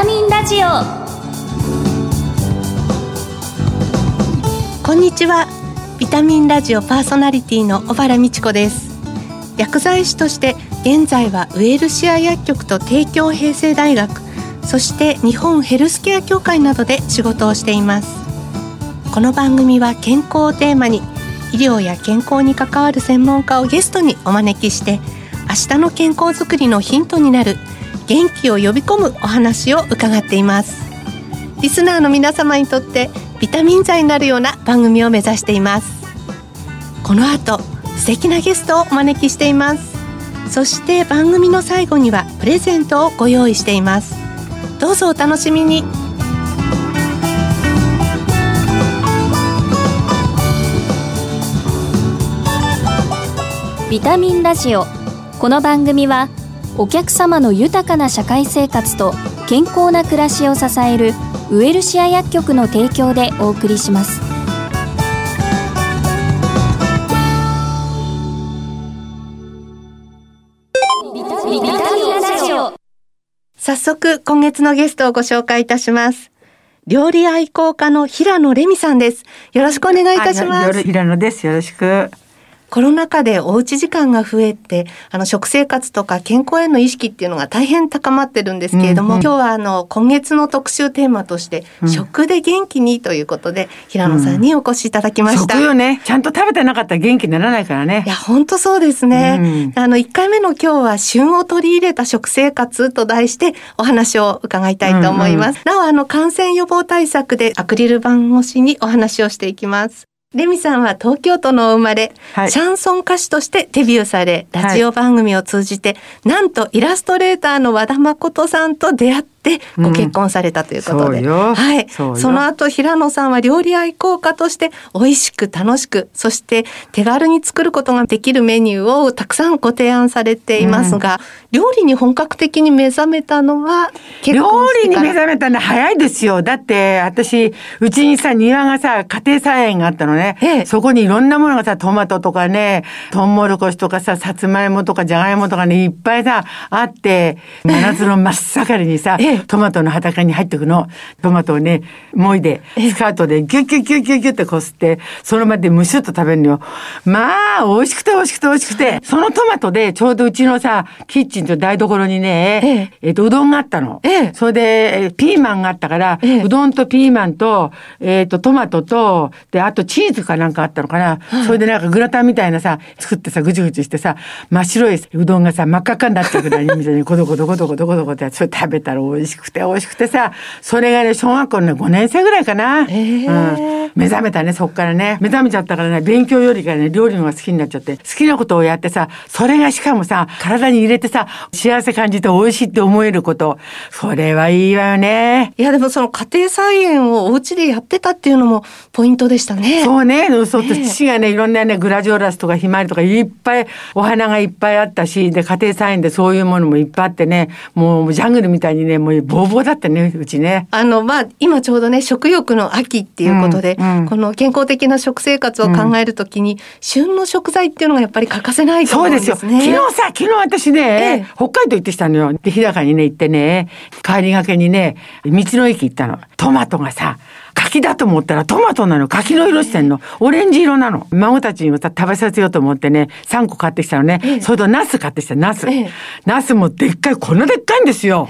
タミンラジオ。こんにちは。ビタミンラジオパーソナリティの小原美智子です。薬剤師として現在はウェルシア薬局と帝京平成大学そして日本ヘルスケア協会などで仕事をしています。この番組は健康をテーマに医療や健康に関わる専門家をゲストにお招きして明日の健康づくりのヒントになる元気を呼び込むお話を伺っています。リスナーの皆様にとってビタミン剤になるような番組を目指しています。この後素敵なゲストをお招きしています。そして番組の最後にはプレゼントをご用意しています。どうぞお楽しみに。ビタミンラジオ。この番組はお客様の豊かな社会生活と健康な暮らしを支えるウエルシア薬局の提供でお送りします。早速今月のゲストをご紹介いたします。料理愛好家の平野レミさんです。よろしくお願いいたします。平野です。よろしく。コロナ禍でおうち時間が増えて、あの食生活とか健康への意識っていうのが大変高まってるんですけれども、うんうん今日はあの今月の特集テーマとして、うん食で元気にということで平野さんにお越しいただきました。食よね。ちゃんと食べてなかったら元気にならないからねい。や、本当そうですね。あの、1回目の今日は旬を取り入れた食生活と題してお話を伺いたいと思います。なお、あの、感染予防対策でアクリル板越しにお話をしていきます。レミさんは東京都のお生まれ、はい。シャンソン歌手としてデビューされ、ラジオ番組を通じて、なんとイラストレーターの和田誠さんと出会ってご結婚されたということで、そうよ。はい。その後平野さんは料理愛好家として美味しく楽しくそして手軽に作ることができるメニューをたくさんご提案されていますが、料理に本格的に目覚めたのは結料理に目覚めたの早いですよ。だって、私、うちにさ、庭がさ、家庭菜園があったのね。ええ。そこにいろんなものがさ、トマトとかね、トウモロコシとかさ、さつまいもとかじゃがいもとかね、いっぱいさ、あって、真夏の真っ盛りにさ、ええトマトの畑に入ってくの。トマトをね、もいで、スカートでギュッギュッギュッギュッギュッってこすって、その場でむしゅっと食べるのよ。まあ、美味しくて美味しくて美味しくて、そのトマトでちょうどうちのさ、キッチンと台所にね、えっと、うどんがあったの。ええそれで、えーピーマンがあったから、ええうどんとピーマンと、えっ、と、トマトと、で、あとチーズかなんかあったのかな。それでなんかグラタンみたいなさ、作ってさ、ぐちぐちしてさ、真っ白いうどんがさ、真っ赤っかになってくるみたいに、ゴトゴトゴトゴトゴトゴトやってそれ食べたら美味しくて美味しくてさ、それがね、小学校の5年生ぐらいかな。えうん。目覚めたね、そっからね。目覚めちゃったからね、勉強よりかね、料理の方が好きになっちゃって、好きなことをやってさ、それがしかもさ、体に入れてさ、幸せ感じて美味しいって思えること。それはいいわよね。いやでもその家庭菜園をお家でやってたっていうのもポイントでしたね。そうね、そう父がね、いろんなね、グラジオラスとかひまわりとかいっぱい、お花がいっぱいあったし、で、家庭菜園でそういうものもいっぱいあってね、もうジャングルみたいにね、もうボーボーだったね、うちね。あの、まあ、今ちょうどね、食欲の秋っていうことで、うんうんこの健康的な食生活を考えるときに、旬の食材っていうのがやっぱり欠かせないと思そううんでよ。ですすね。昨日さ、昨日私ね、ええ北海道行ってきたのよ。で、日高にね、行ってね、帰りがけにね、道の駅行ったの。トマトがさ、柿だと思ったらトマトなの。柿の色してんの。オレンジ色なの。孫たちにもさ、食べさせようと思ってね、3個買ってきたのね。ええそれとナス買ってきた、ナス。ええナスもでっかい、こんなでっかいんですよ。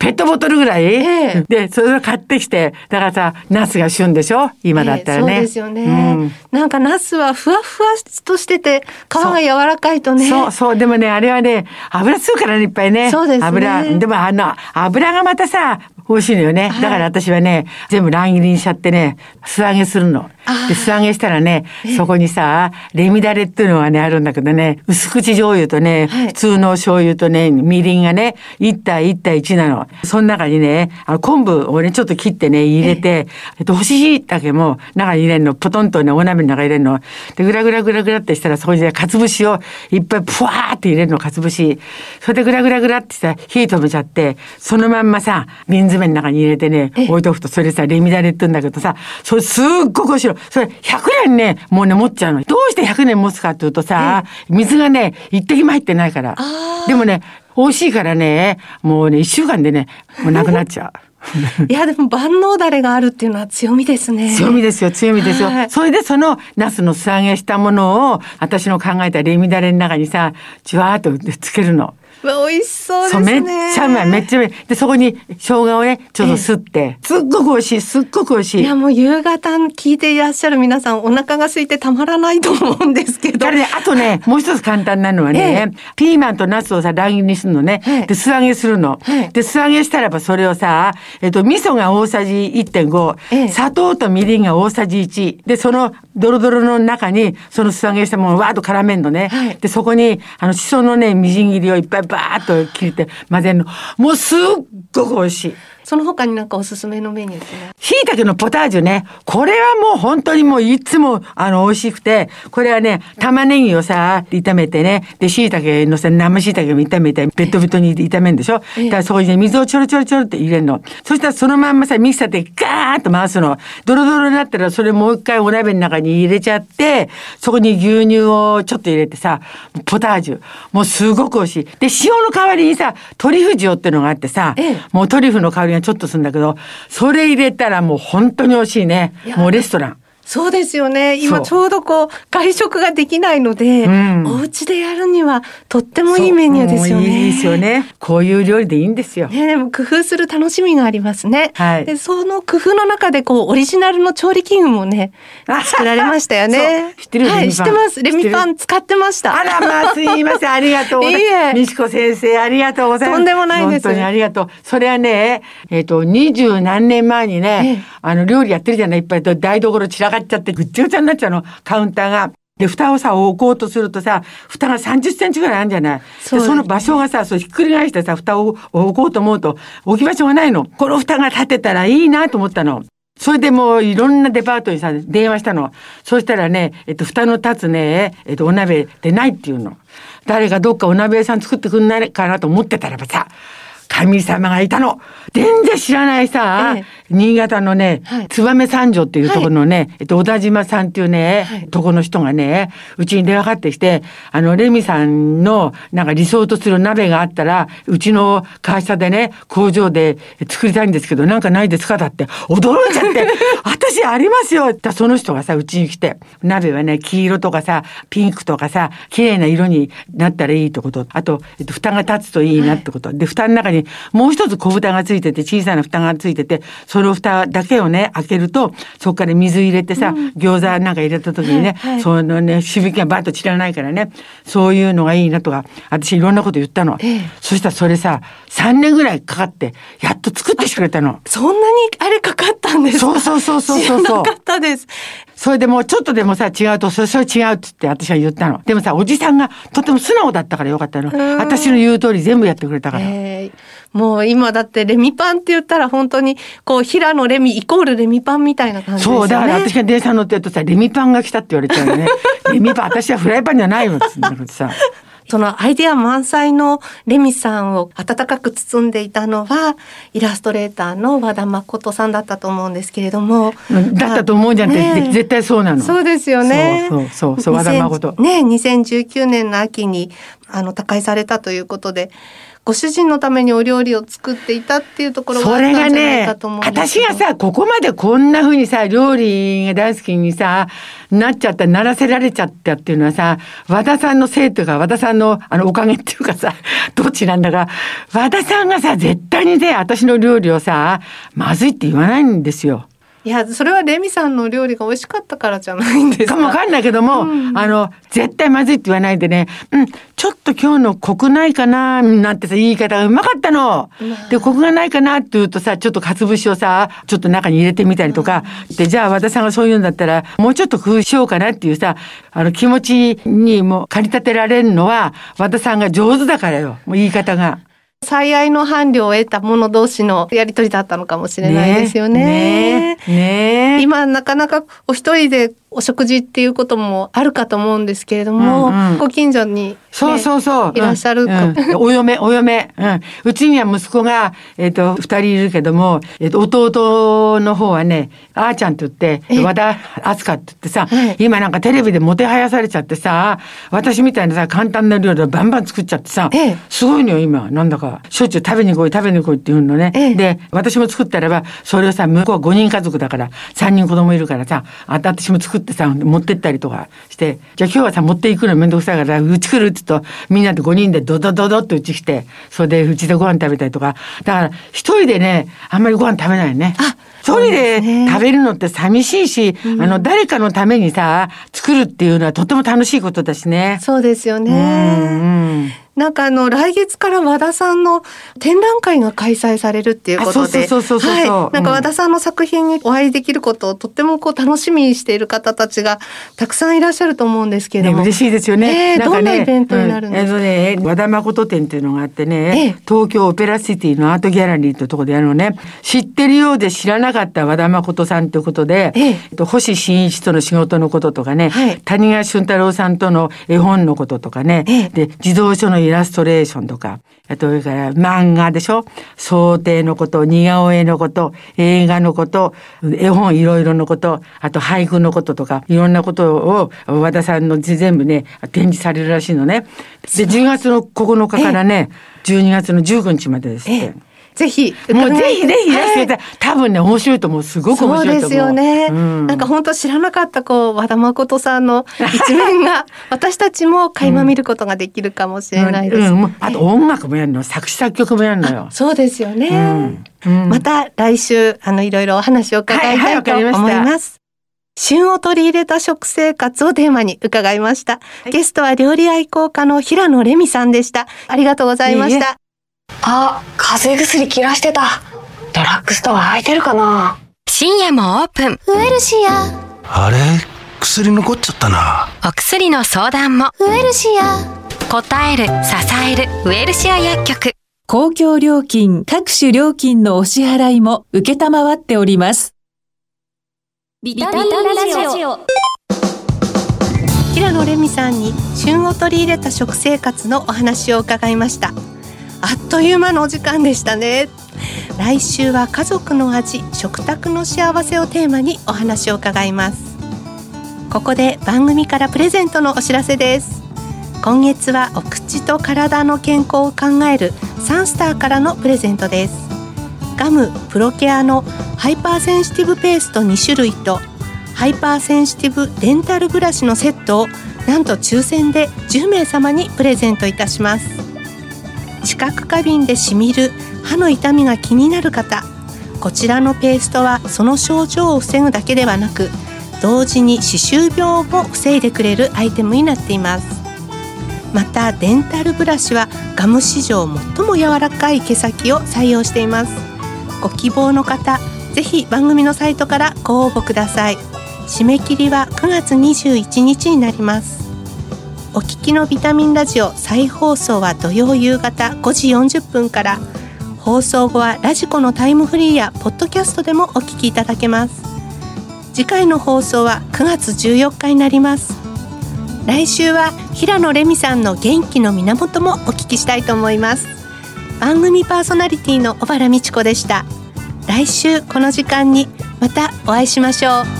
ペットボトルぐらい、ええで、それを買ってきて、だからさ、ナスが旬でしょ？今だったらね。ええそうですよね。うんなんかナスはふわふわとしてて、皮が柔らかいとね。そうそう。でもね、あれはね、油吸うからね、いっぱいね。そうですね油。でもあの、油がまたさ、美味しいのよね。はいだから私はね、全部乱切りにしちゃってね、素揚げするの。で、素揚げしたらね、そこにさ、レミダレっていうのがね、あるんだけどね、薄口醤油とね、はい普通の醤油とね、みりんがね、1対1対1なの。その中にね、あの昆布をね、ちょっと切ってね、入れて、えっと、干し椎茸も中に入れるの、ポトンとね、お鍋の中に入れるの。で、ぐらぐらぐらぐらってしたら、そこにね、かつ節をいっぱいぷわーって入れるの、かつ節。それでぐらぐらぐらってさ、火止めちゃって、そのまんまさ、瓶詰めの中に入れてね、ええ置いとくと、それさ、レミダレって言うんだけどさ、それすっごく美味しいの。それ100年ね、もうね、持っちゃうの。どうして100年持つかっていうとさ、水がね、一滴も入ってないからでもね、美味しいからね、もうね、一週間でね、もうなくなっちゃう。いやでも万能だれがあるっていうのは強みですね。強みですよ、強みですよ。はいそれでそのナスの素揚げしたものを、私の考えたレミだれの中にさ、じわーっとつけるの。うわ美味しそうですね。めっちゃうまい、めっちゃうまい。で、そこに生姜をね、ちょっとすって、すっごく美味しい、すっごく美味しい。いやもう夕方聞いていらっしゃる皆さんお腹が空いてたまらないと思うんですけど。だからね、あとね、もう一つ簡単なのはね、ピーマンとナスをさ、乱切りにするのね。はいで、素揚げするの。はいで、素揚げしたらばそれをさ、えっと、味噌が大さじ1.5、ええ砂糖とみりんが大さじ1。で、そのドロドロの中に、その素揚げしたものをわーっと絡めんのね。はいで、そこに、あの、しそのね、みじん切りをいっぱいバーっと切って混ぜるの。もうすっごく美味しい。その他になんかおすすめのメニューですね。椎茸のポタージュね。これはもう本当にもういつもあの美味しくて、これはね、玉ねぎをさ、炒めてね、で、椎茸のさ、生椎茸も炒めて、ベッドベッドに炒めるんでしょ、ええだからそこにね、水をちょろちょろちょろって入れるの。そしたらそのまんまさ、ミキサーでガーッと回すの。ドロドロになったらそれもう一回お鍋の中に入れちゃって、そこに牛乳をちょっと入れてさ、ポタージュ。もうすごく美味しい。で、塩の代わりにさ、トリュフ塩っていうのがあってさ、ええもうトリュフの香りがちょっとするんだけど、それ入れたらもう本当に美味しいねもうレストラン。そうですよね。今ちょうどこう外食ができないので、うんお家でやるにはとってもいいメニューですよね。いいですよね。こういう料理でいいんですよ。ね、でも工夫する楽しみがありますね。はいで、その工夫の中でこうオリジナルの調理器具もね、作られましたよね。知ってるはい、知ってます。レミパン使ってました。あらまあすいませんありがとうございます。い いえみちこ先生ありがとうございます。とんでもないです本当にありがとう。それはね、えっ、と二十何年前にね、ええあの料理やってるじゃない？いっぱいと台所散らかっちゃってぐっちゃぐちゃになっちゃうの。カウンターが。で蓋をさ置こうとするとさ蓋が30センチぐらいあるんじゃない？そうでその場所がさそうひっくり返してさ蓋を置こうと思うと置き場所がないの。この蓋が立てたらいいなと思ったの。それでもういろんなデパートにさ電話したの。そうしたらね、えっと、蓋の立つね、えっと、お鍋でないっていうの。誰かどっかお鍋屋さん作ってくんないかなと思ってたらばさ神様がいたの。全然知らないさ、ええ。新潟のね、はい。燕三条っていうところのね、えっと、小田島さんっていうね、はい。とこの人がね、うちに電話かかってきて、あの、レミさんのなんか理想とする鍋があったら、うちの会社でね、工場で作りたいんですけど、なんかないですか？だって、驚いちゃって、私ありますよ！ってその人がさ、うちに来て、鍋はね、黄色とかさ、ピンクとかさ、綺麗な色になったらいいってこと。あと、えっと、蓋が立つといいなってこと。で、蓋の中にもう一つ小蓋がついてて、小さな蓋がついてて、その蓋だけをね、開けると、そこから水入れてさ、餃子なんか入れた時にね、はいはいそのね、しぶきがバッと散らないからね、そういうのがいいなとか、私いろんなこと言ったの。ええそしたらそれさ、3年ぐらいかかって、やっと作ってくれたの。そんなにあれかかったんですか？そうそうそうそうそう知らなかったです。それでもうちょっとでもさ違うとそれそれ違うっつって私は言ったの。でもさおじさんがとても素直だったからよかったの。ん私の言う通り全部やってくれたから。えーもう今だってレミパンって言ったら本当にこう平野レミイコールレミパンみたいな感じですよね。そうだから私が電車乗ってるとさレミパンが来たって言われちゃうよね。レミパン 私はフライパンじゃないよっつうんだけどさ。そのアイデア満載のレミさんを温かく包んでいたのはイラストレーターの和田誠さんだったと思うんですけれども。うんだったと思うんじゃんって、ねえ絶対そうなの。そうですよね。そうそうそう和田誠2000ね、2019年の秋にあの他界されたということで、ご主人のためにお料理を作っていたっていうところがあそれがったんじゃないねかと思うんですけど。私がさここまでこんな風にさ料理が大好きにさなっちゃったならせられちゃったっていうのはさ和田さんのせいっていうか和田さんのあのおかげっていうかさ どっちなんだか和田さんがさ絶対にね私の料理をさまずいって言わないんですよ。いや、それはレミさんの料理が美味しかったからじゃないんですか？かもわかんないけども、うんあの、絶対まずいって言わないでね、うん、ちょっと今日のコクないかな、なんてさ、言い方がうまかったの。で、コクがないかなって言うとさ、ちょっとかつ節をさ、ちょっと中に入れてみたりとか、で、じゃあ和田さんがそう言うんだったら、もうちょっと工夫しようかなっていうさ、あの、気持ちにもう駆り立てられるのは、和田さんが上手だからよ、もう言い方が。最愛の伴侶を得た者同士のやりとりだったのかもしれないですよね。ねえ。ねえ。今なかなかお一人でお食事っていうこともあるかと思うんですけれども、うんうん、ご近所に、ね、そうそうそう。いらっしゃる、うん。うん、お嫁お嫁、うん、うちには息子がえっ、ー、と二人いるけども、えー、と弟の方はねあーちゃんって言って和田敦香って言ってさ、今なんかテレビでもてはやされちゃってさ私みたいなさ簡単な料理をバンバン作っちゃってさ、すごいのよ今。なんだか。しょっちゅう食べに来い食べに来いって言うのね、で私も作ったらばそれをさ向こうは5人家族だから3人子供いるからさ私も作ってさ持ってったりとかしてじゃあ今日はさ持っていくのめんどくさいからうち来るって言うとみんなで5人でドドドドってうち来てそれでうちでご飯食べたりとかだから一人でねあんまりご飯食べないね。あ一人で食べるのって寂しいし、うん、あの誰かのためにさ作るっていうのはとても楽しいことだしね。そうですよね。うんなんかあの来月から和田さんの展覧会が開催されるっていうことで、はい、なんか和田さんの作品にお会いできることをとってもこう楽しみにしている方たちがたくさんいらっしゃると思うんですけれども、ね、嬉しいですよね。えー、どんなイベントになるんですか？うん、えー、ね和田誠展っていうのがあってね、えー、東京オペラシティのアートギャラリーというところでやるのね、知ってるようで知らなかった和田誠さんということで、えー、星新一との仕事のこととかね、はい、谷川俊太郎さんとの絵本のこととかね、えー、で児童書のイイラストレーションとか、あとそれから漫画でしょ？想定のこと、似顔絵のこと、映画のこと、絵本いろいろのこと、あと俳句のこととか、いろんなことを和田さんの全部ね、展示されるらしいのね。で、10月の9日からね、12月の19日までですって。ぜひもうぜひぜひい。らしてた、はい、多分ね面白いと思う。すごく面白いと思う。そうですよね、うん、なんか本当知らなかったこう和田誠さんの 一面が私たちも垣間見ることができるかもしれないです、うんうん、あと音楽もやるの作詞作曲もやるのよ。そうですよね、また来週あのいろいろお話を伺いたいと思います、はいはい旬を取り入れた食生活をテーマに伺いました。はい、ゲストは料理愛好家の平野レミさんでした。ありがとうございました。あ、風邪薬切らしてた。ドラッグストア空いてるかな深夜もオープン。ウエルシア。あれ？薬残っちゃったな。お薬の相談も。ウエルシア。答える、支える、ウエルシア薬局。公共料金、各種料金のお支払いも受けたまわっております。ビタミンラジオ。平野レミさんに旬を取り入れた食生活のお話を伺いました。あっという間のお時間でしたね。来週は家族の味食卓の幸せをテーマにお話を伺います。ここで番組からプレゼントのお知らせです。今月はお口と体の健康を考えるサンスターからのプレゼントです。ガムプロケアのハイパーセンシティブペースト2種類とハイパーセンシティブデンタルブラシのセットをなんと抽選で10名様にプレゼントいたします。知覚過敏でしみる歯の痛みが気になる方こちらのペーストはその症状を防ぐだけではなく同時に歯周病も防いでくれるアイテムになっています。またデンタルブラシはガム史上最も柔らかい毛先を採用しています。ご希望の方ぜひ番組のサイトからご応募ください。締め切りは9月21日になります。お聞きのビタミンラジオ再放送は土曜夕方5時40分から。放送後はラジコのタイムフリーやポッドキャストでもお聞きいただけます。次回の放送は9月14日になります。来週は平野レミさんの元気の源もお聞きしたいと思います。番組パーソナリティの小原美智子でした。来週この時間にまたお会いしましょう。